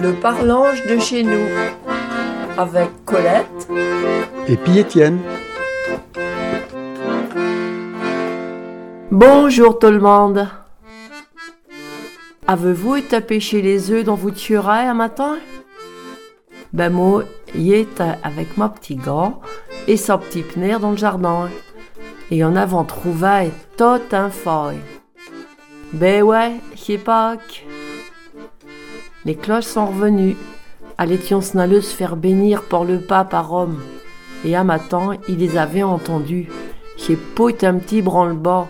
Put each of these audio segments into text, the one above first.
Le parlange de chez nous avec Colette et puis Étienne. Bonjour tout le monde. Avez-vous été pêcher les œufs dans votre tuerai un matin? Ben moi, y étais avec ma petit gars et sa petite pneur dans le jardin. Et en avant trouvé tout un feuille. Ben ouais, c'est Pâques. Les cloches sont revenues. Allétions se faire bénir par le pape à Rome. Et à matin, il les avait entendus. J'ai pot un petit branle-bas.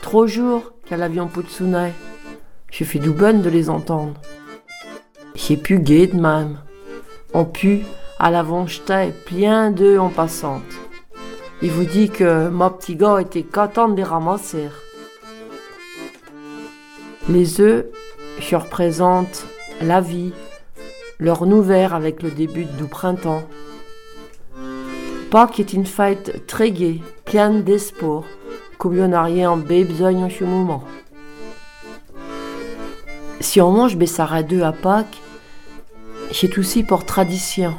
Trop jours qu'à l'avion Poutsounet. J'ai fait du de les entendre. J'ai pu de même. On pu, à l'avant jeter plein d'eux en passante. Il vous dit que ma petit gars était content de les ramasser. Les œufs, je représentent la vie, leur nouvelle avec le début du printemps. Pâques est une fête très gaie, pleine d'espoir, comme il n'y a rien en besoin en ce moment. Si on mange deux à Pâques, c'est aussi pour tradition.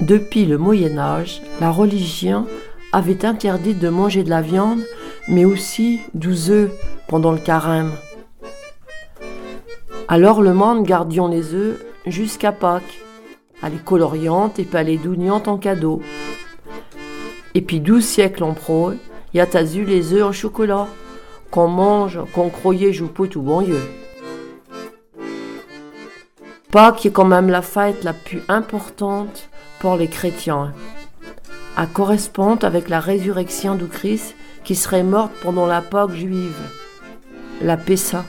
Depuis le Moyen Âge, la religion avait interdit de manger de la viande, mais aussi douze œufs pendant le carême. Alors le monde gardions les œufs jusqu'à Pâques, à les coloriantes et pas les dougnantes en cadeau. Et puis douze siècles en pro, y a eu les œufs en chocolat, qu'on mange, qu'on croyait joue tout bon yeux. Pâques est quand même la fête la plus importante pour les chrétiens. Elle correspond avec la résurrection du Christ qui serait morte pendant la Pâque juive, la Pessa.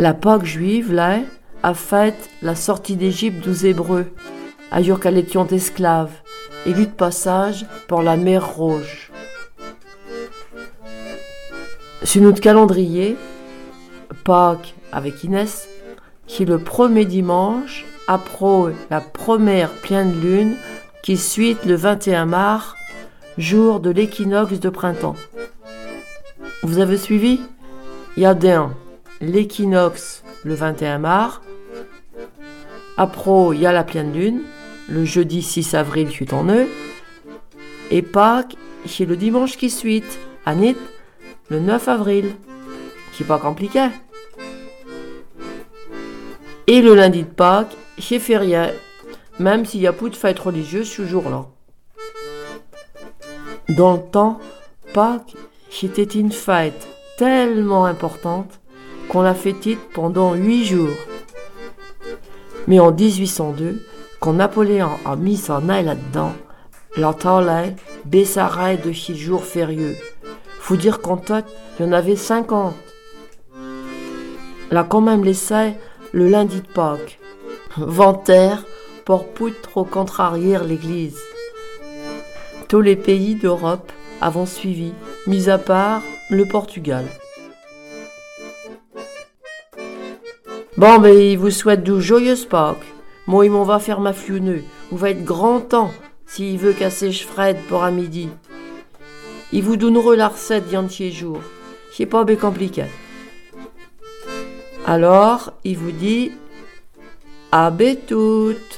La Pâque juive, là, a fait la sortie d'Égypte des Hébreux, ailleurs qu'elle étions esclaves, et de passage pour la mer Rouge. Sur notre calendrier, Pâques avec Inès, qui le premier dimanche, après la première pleine lune, qui suit le 21 mars, jour de l'équinoxe de printemps. Vous avez suivi? Il y a d'un l'équinoxe le 21 mars. Après, il y a la pleine lune, le jeudi 6 avril, tu en eux. Et Pâques, c'est le dimanche qui suit, Anit, le 9 avril. C'est pas compliqué. Et le lundi de Pâques, c'est férié, même s'il y a plus de fête religieuse ce jour-là. Dans le temps, Pâques, c'était une fête tellement importante qu'on l'a fêtée pendant huit jours. Mais en 1802, quand Napoléon a mis son nez là-dedans, la là baissa de six jours férieux. Faut dire qu'en tout, il y en avait 50. Là, quand même laissé le lundi de Pâques. Ventaire pour pas trop contrarier l'Église. Tous les pays d'Europe avons suivi, mis à part le Portugal. Bon, ben, il vous souhaite de joyeuses Pâques. Moi, il m'en va faire ma fiouneux. Vous va être grand temps s'il veut casser Fred pour à midi. Il vous donnera la recette d'entier jour. C'est pas bien compliqué. Alors, il vous dit à toutes.